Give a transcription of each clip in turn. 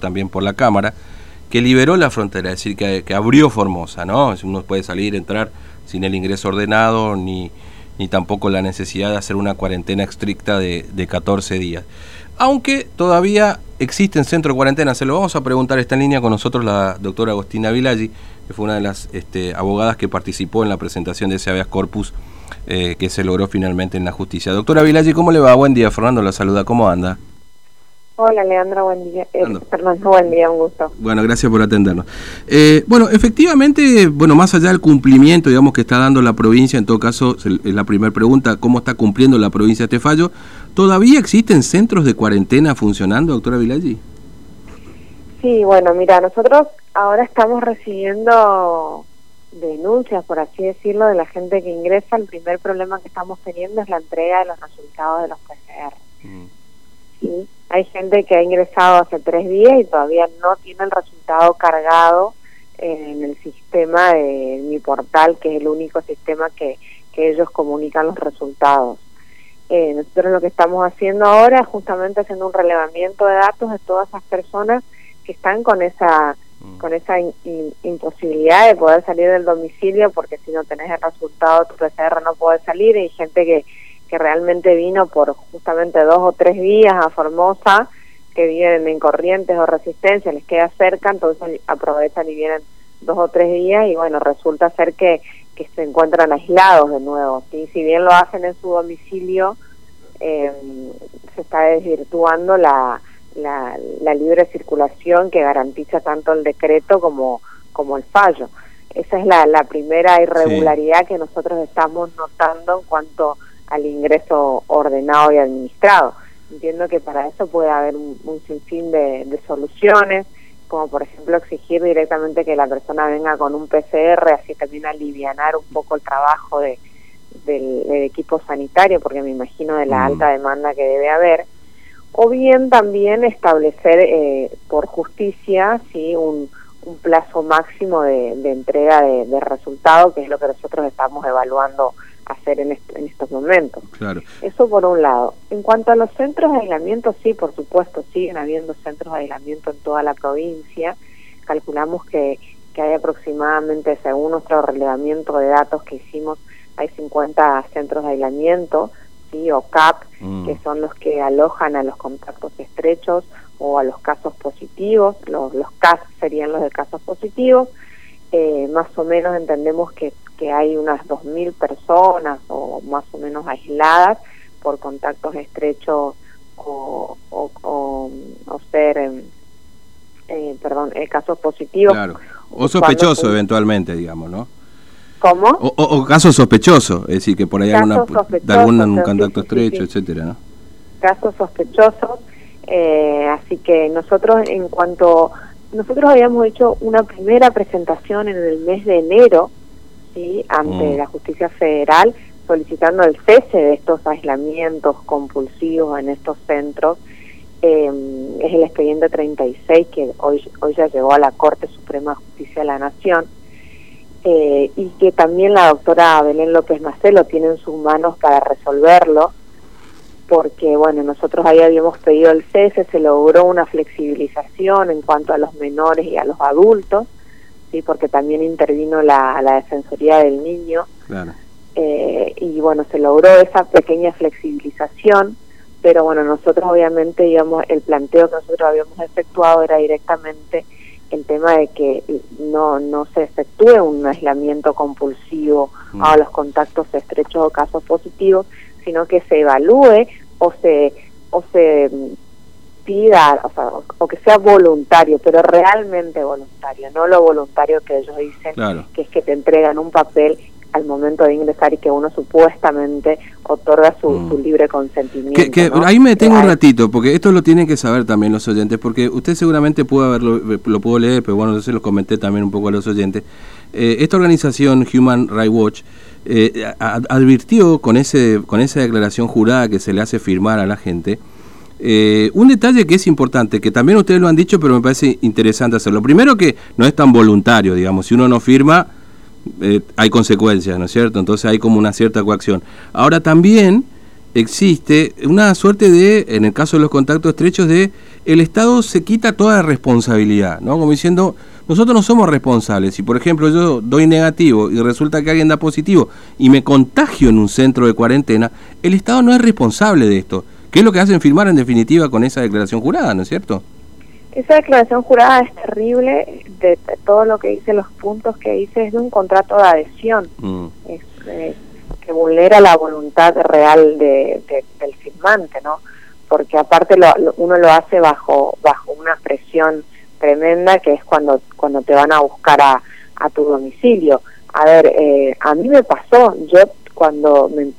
también por la Cámara, que liberó la frontera, es decir, que, abrió Formosa, ¿no? Uno puede salir, entrar sin el ingreso ordenado, ni, ni tampoco la necesidad de hacer una cuarentena estricta de, de 14 días. Aunque todavía existen centros de cuarentena, se lo vamos a preguntar, está en línea con nosotros la doctora Agostina Vilaggi, que fue una de las este, abogadas que participó en la presentación de ese habeas corpus eh, que se logró finalmente en la justicia. Doctora Vilaggi, ¿cómo le va? Buen día, Fernando la saluda, ¿cómo anda? Hola, Leandro, buen día. Eh, perdón, buen día, un gusto. Bueno, gracias por atendernos. Eh, bueno, efectivamente, bueno, más allá del cumplimiento, digamos, que está dando la provincia, en todo caso, es la primera pregunta, ¿cómo está cumpliendo la provincia este fallo? ¿Todavía existen centros de cuarentena funcionando, doctora Vilaggi? Sí, bueno, mira, nosotros ahora estamos recibiendo denuncias, por así decirlo, de la gente que ingresa. El primer problema que estamos teniendo es la entrega de los resultados de los PCR. Mm. ¿Sí? Hay gente que ha ingresado hace tres días y todavía no tiene el resultado cargado en el sistema de mi portal, que es el único sistema que, que ellos comunican los resultados. Eh, nosotros lo que estamos haciendo ahora es justamente haciendo un relevamiento de datos de todas esas personas que están con esa mm. con esa imposibilidad de poder salir del domicilio porque si no tenés el resultado tu PCR no puede salir y hay gente que que realmente vino por justamente dos o tres días a Formosa, que vienen en Corrientes o Resistencia, les queda cerca, entonces aprovechan y vienen dos o tres días y bueno, resulta ser que, que se encuentran aislados de nuevo. ¿sí? Si bien lo hacen en su domicilio, eh, se está desvirtuando la, la, la, libre circulación que garantiza tanto el decreto como, como el fallo. Esa es la, la primera irregularidad que nosotros estamos notando en cuanto al ingreso ordenado y administrado. Entiendo que para eso puede haber un, sinfín de, soluciones, como por ejemplo exigir directamente que la persona venga con un PCR, así también alivianar un poco el trabajo de, del, equipo sanitario, porque me imagino de la alta demanda que debe haber, o bien también establecer eh, por justicia sí un, un plazo máximo de, entrega de, de resultado, que es lo que nosotros estamos evaluando hacer en, en estos momentos. Claro. Eso por un lado. En cuanto a los centros de aislamiento, sí, por supuesto, siguen habiendo centros de aislamiento en toda la provincia. Calculamos que, que hay aproximadamente, según nuestro relevamiento de datos que hicimos, hay 50 centros de aislamiento, sí, o CAP, mm. que son los que alojan a los contactos estrechos o a los casos positivos. Los, los CAS serían los de casos positivos. Eh, más o menos entendemos que que hay unas 2.000 personas o más o menos aisladas por contactos estrechos o, o, o, ser, em, eh, perdón, eh, casos positivos. Claro. O sospechoso eventualmente, digamos, ¿no? ¿Cómo? O, o, casos sospechosos, es decir, que por ahí alguna, de algún contacto estrecho, etcétera, ¿no? Casos sospechosos, eh, así que nosotros en cuanto... Nosotros habíamos hecho una primera presentación en el mes de enero ante mm. la justicia federal solicitando el cese de estos aislamientos compulsivos en estos centros. Eh, es el expediente 36 que hoy, hoy ya llegó a la Corte Suprema de Justicia de la Nación eh, y que también la doctora Belén López Macelo tiene en sus manos para resolverlo porque bueno, nosotros ahí habíamos pedido el cese, se logró una flexibilización en cuanto a los menores y a los adultos, sí porque también intervino la, la defensoría del niño eh, y bueno se logró esa pequeña flexibilización pero bueno nosotros obviamente digamos el planteo que nosotros habíamos efectuado era directamente el tema de que no no se efectúe un aislamiento compulsivo mm. a los contactos estrechos o casos positivos sino que se evalúe o se o se o, sea, o, que sea voluntario, pero realmente voluntario, no lo voluntario que ellos dicen, que es que te entregan un papel al momento de ingresar y que uno supuestamente otorga su, mm. libre consentimiento. Ahí me detengo un ratito, porque esto lo tienen que saber también los oyentes, porque usted seguramente pudo haberlo, lo pudo leer, pero bueno, yo se lo comenté también un poco a los oyentes. Eh, esta organización Human Rights Watch eh, advirtió con, ese, con esa declaración jurada que se le hace firmar a la gente, eh, un detalle que es importante, que también ustedes lo han dicho, pero me parece interesante hacerlo. Primero que no es tan voluntario, digamos, si uno no firma, eh, hay consecuencias, ¿no es cierto? Entonces hay como una cierta coacción. Ahora también existe una suerte de, en el caso de los contactos estrechos, de el Estado se quita toda responsabilidad, ¿no? Como diciendo, nosotros no somos responsables. Si, por ejemplo, yo doy negativo y resulta que alguien da positivo y me contagio en un centro de cuarentena, el Estado no es responsable de esto. ¿Qué es lo que hacen firmar en definitiva con esa declaración jurada, ¿no es cierto? Esa declaración jurada es terrible, de, todo lo que dice, los puntos que dice, es de un contrato de adhesión. Mm. Es, que vulnera la voluntad real de, del firmante, ¿no? Porque aparte lo, uno lo hace bajo bajo una presión tremenda que es cuando cuando te van a buscar a, a tu domicilio. A ver, eh, a mí me pasó, yo cuando me,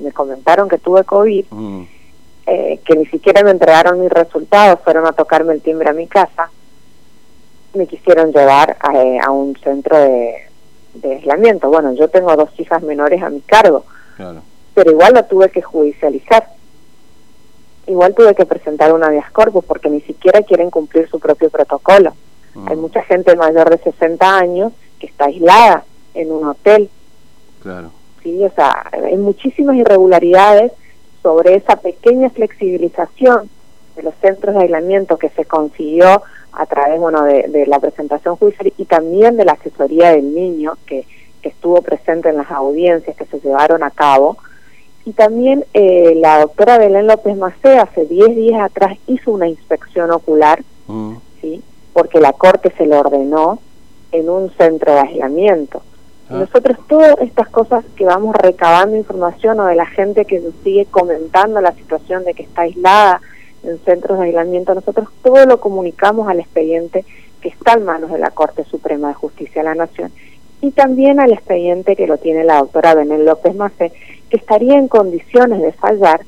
me, comentaron que tuve COVID, mm. Eh, que ni siquiera me entregaron mis resultados, fueron a tocarme el timbre a mi casa, me quisieron llevar a, eh, a un centro de, de aislamiento. Bueno, yo tengo dos hijas menores a mi cargo, pero igual lo tuve que judicializar. Igual tuve que presentar una habeas corpus porque ni siquiera quieren cumplir su propio protocolo. Mm. Hay mucha gente mayor de 60 años que está aislada en un hotel. Claro. Sí, o sea, hay muchísimas irregularidades sobre esa pequeña flexibilización de los centros de aislamiento que se consiguió a través bueno, de, la presentación judicial y también de la asesoría del niño que, estuvo presente en las audiencias que se llevaron a cabo. Y también eh, la doctora Belén López Macé hace 10 días atrás hizo una inspección ocular, mm. ¿sí? porque la Corte se lo ordenó en un centro de aislamiento. Ah. Nosotros todas estas cosas que vamos recabando información o de la gente que nos sigue comentando la situación de que está aislada, en centros de aislamiento, nosotros todo lo comunicamos al expediente que está en manos de la Corte Suprema de Justicia de la Nación y también al expediente que lo tiene la doctora Benel López Macé, que estaría en condiciones de fallar,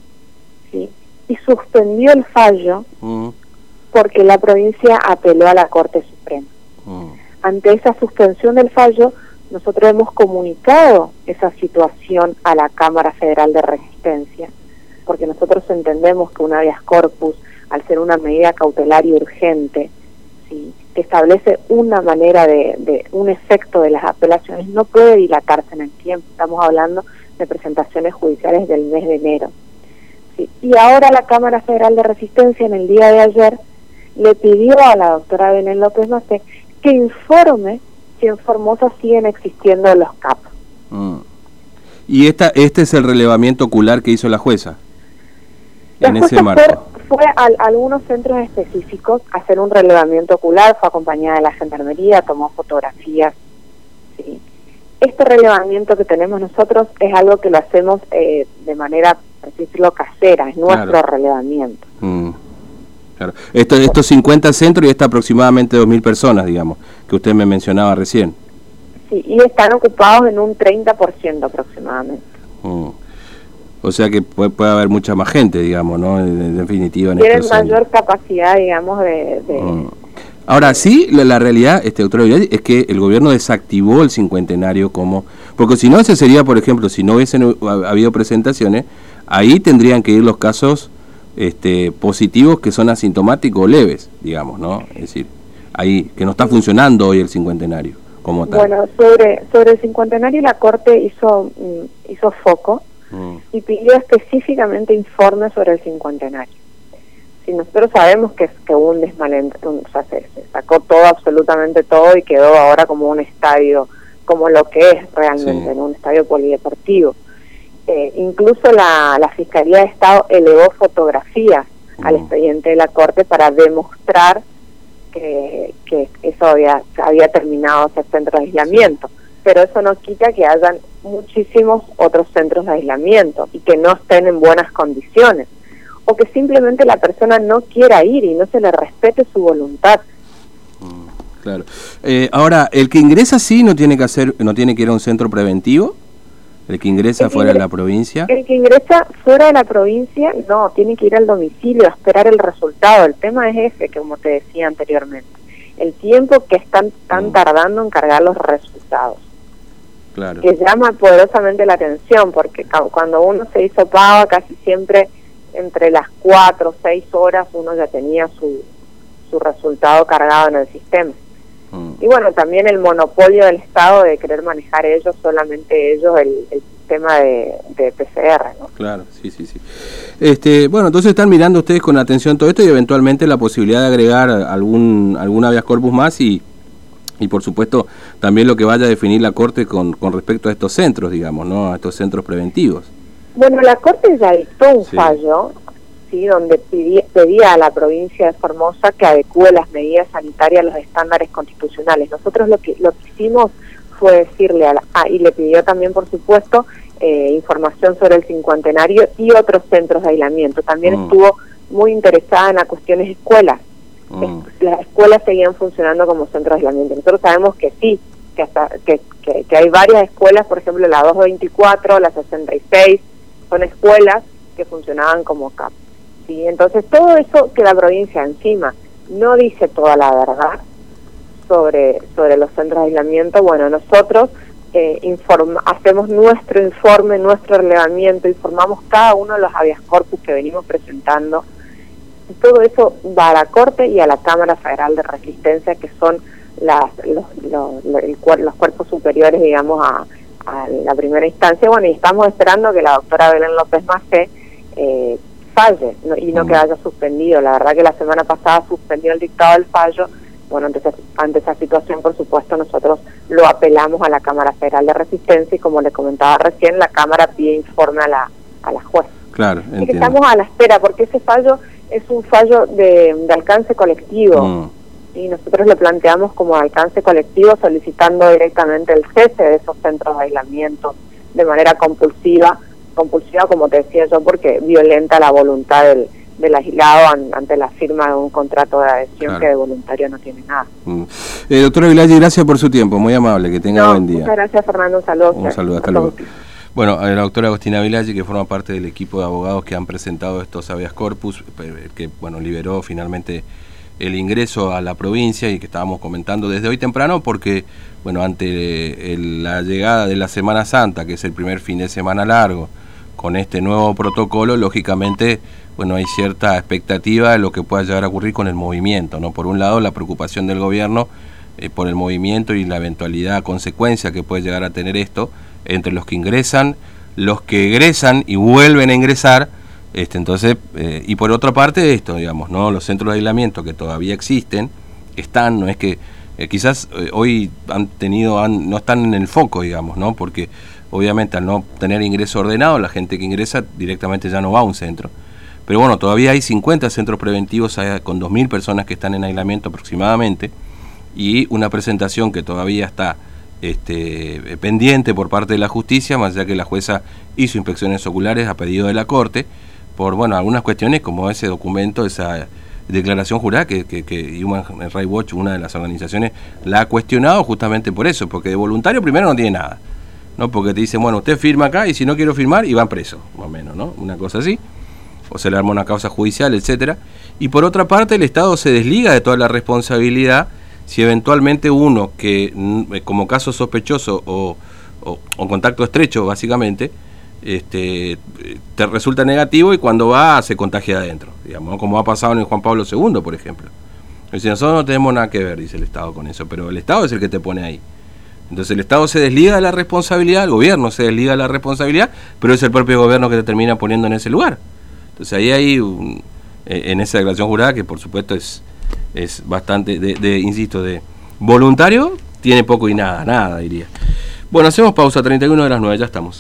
¿sí? y suspendió el fallo mm. porque la provincia apeló a la Corte Suprema. Mm. Ante esa suspensión del fallo, nosotros hemos comunicado esa situación a la Cámara Federal de Resistencia porque nosotros entendemos que un habeas corpus, al ser una medida cautelar y urgente, ¿sí? que establece una manera de, un efecto de las apelaciones, no puede dilatarse en el tiempo. Estamos hablando de presentaciones judiciales del mes de enero. ¿sí? Y ahora la Cámara Federal de Resistencia, en el día de ayer, le pidió a la doctora Benel López Macé que informe si en Formosa siguen existiendo los CAP. Mm. ¿Y esta, este es el relevamiento ocular que hizo la jueza? en ese marco? Fue, a, algunos centros específicos a hacer un relevamiento ocular, fue acompañada de la gendarmería, tomó fotografías. ¿sí? Este relevamiento que tenemos nosotros es algo que lo hacemos eh, de manera, por decirlo, casera, es nuestro relevamiento. Mm, claro. Esto, estos 50 centros y está aproximadamente 2.000 personas, digamos, que usted me mencionaba recién. Sí, y están ocupados en un 30% aproximadamente. Mm. O sea que puede, puede haber mucha más gente, digamos, ¿no? En, definitiva. En Tienen mayor capacidad, digamos, de... Mm. Ahora sí, la, realidad, este autoridad, es que el gobierno desactivó el cincuentenario como, porque si no ese sería, por ejemplo, si no hubiesen habido presentaciones, ahí tendrían que ir los casos este, positivos que son asintomáticos o leves, digamos, ¿no? Es decir, ahí que no está funcionando hoy el cincuentenario como tal. Bueno, sobre sobre el cincuentenario la corte hizo mm, hizo foco y pidió específicamente informes sobre el cincuentenario. Si nosotros sabemos que, que hubo un desmalentendido, o sea, se, sacó todo, absolutamente todo, y quedó ahora como un estadio, como lo que es realmente, en un estadio polideportivo. Eh, incluso la, la Fiscalía de Estado elevó fotografías al expediente de la Corte para demostrar que, que eso había, había terminado ese centro de aislamiento pero eso no quita que hayan muchísimos otros centros de aislamiento y que no estén en buenas condiciones o que simplemente la persona no quiera ir y no se le respete su voluntad. Mm, claro. Eh, ahora, el que ingresa sí no tiene que hacer, no tiene que ir a un centro preventivo. El que ingresa fuera de la provincia. El que ingresa fuera de la provincia, no, tiene que ir al domicilio a esperar el resultado. El tema es ese, como te decía anteriormente. El tiempo que están, están mm. tardando en cargar los resultados que llama poderosamente la atención, porque cuando uno se hizo pago, casi siempre entre las cuatro o seis horas uno ya tenía su, su resultado cargado en el sistema. Mm. Y bueno, también el monopolio del Estado de querer manejar ellos, solamente ellos, el, el sistema de, PCR. ¿no? Claro, sí, sí, sí. Este, bueno, entonces están mirando ustedes con atención todo esto y eventualmente la posibilidad de agregar algún, algún habeas corpus más y, y por supuesto también lo que vaya a definir la Corte con, con respecto a estos centros, digamos, ¿no? A estos centros preventivos. Bueno, la Corte ya dictó un fallo, sí, donde pedía, a la provincia de Formosa que adecue las medidas sanitarias a los estándares constitucionales. Nosotros lo que, lo que hicimos fue decirle a la, ah, y le pidió también, por supuesto, eh, información sobre el cincuentenario y otros centros de aislamiento. También mm. estuvo muy interesada en las cuestiones escuelas. Mm. Las escuelas seguían funcionando como centros de aislamiento. Nosotros sabemos que sí, que, hasta, que, que, hay varias escuelas, por ejemplo la 224, la 66, son escuelas que funcionaban como CAP. ¿Sí? Entonces todo eso que la provincia encima no dice toda la verdad sobre, sobre los centros de aislamiento, bueno, nosotros eh, hacemos nuestro informe, nuestro relevamiento, informamos cada uno de los habeas corpus que venimos presentando. Y todo eso va a la Corte y a la Cámara Federal de Resistencia, que son las, los, los, los cuerpos superiores, digamos, a, a, la primera instancia. Bueno, y estamos esperando que la doctora Belén López Macé eh, falle y no que haya suspendido. La verdad que la semana pasada suspendió el dictado del fallo. Bueno, ante esa, ante esa situación, por supuesto, nosotros lo apelamos a la Cámara Federal de Resistencia y como le comentaba recién, la Cámara pide informe a la, a la jueza. Claro, que estamos a la espera porque ese fallo es un fallo de, de alcance colectivo. Mm. Y nosotros le planteamos como alcance colectivo solicitando directamente el cese de esos centros de aislamiento de manera compulsiva compulsiva, como te decía yo, porque violenta la voluntad del, del aislado ante la firma de un contrato de adhesión que de voluntario no tiene nada. Mm. Eh, doctora Vilalle, gracias por su tiempo, muy amable, que tenga buen día. Muchas gracias Fernando, un saludo. Un saludo, hasta luego. Bueno, la doctora Agostina Vilalle, que forma parte del equipo de abogados que han presentado estos habeas corpus, eh, que bueno liberó finalmente el ingreso a la provincia y que estábamos comentando desde hoy temprano porque, bueno, ante la llegada de la Semana Santa, que es el primer fin de semana largo, con este nuevo protocolo, lógicamente, bueno, hay cierta expectativa de lo que pueda llegar a ocurrir con el movimiento, ¿no? Por un lado, la preocupación del gobierno eh, por el movimiento y la eventualidad, consecuencia que puede llegar a tener esto entre los que ingresan, los que egresan y vuelven a ingresar, este, entonces, eh, y por otra parte esto, digamos, ¿no? Los centros de aislamiento que todavía existen, están, no es que eh, quizás hoy han tenido, han, no están en el foco, digamos, ¿no? Porque obviamente al no tener ingreso ordenado, la gente que ingresa directamente ya no va a un centro. Pero bueno, todavía hay 50 centros preventivos con 2.000 personas que están en aislamiento aproximadamente y una presentación que todavía está este, pendiente por parte de la justicia, más allá que la jueza hizo inspecciones oculares a pedido de la Corte, por bueno algunas cuestiones como ese documento, esa declaración jurada que, Human Rights Watch, una de las organizaciones, la ha cuestionado justamente por eso, porque de voluntario primero no tiene nada. ¿no? Porque te dicen, bueno, usted firma acá y si no quiero firmar, y van preso, más o menos, ¿no? Una cosa así. O se le arma una causa judicial, etcétera. Y por otra parte, el Estado se desliga de toda la responsabilidad si eventualmente uno que, mm, como caso sospechoso o, o, contacto estrecho, básicamente, este, te resulta negativo y cuando va se contagia adentro, digamos, como ha pasado en Juan Pablo II, por ejemplo. Si nosotros no tenemos nada que ver, dice el Estado con eso, pero el Estado es el que te pone ahí. Entonces el Estado se desliga de la responsabilidad, el gobierno se desliga de la responsabilidad, pero es el propio gobierno que te termina poniendo en ese lugar. Entonces ahí hay, eh, en esa declaración jurada, que por supuesto es, es bastante, de, insisto, de voluntario, tiene poco y nada, nada diría. Bueno, hacemos pausa, 31 de las 9, ya estamos.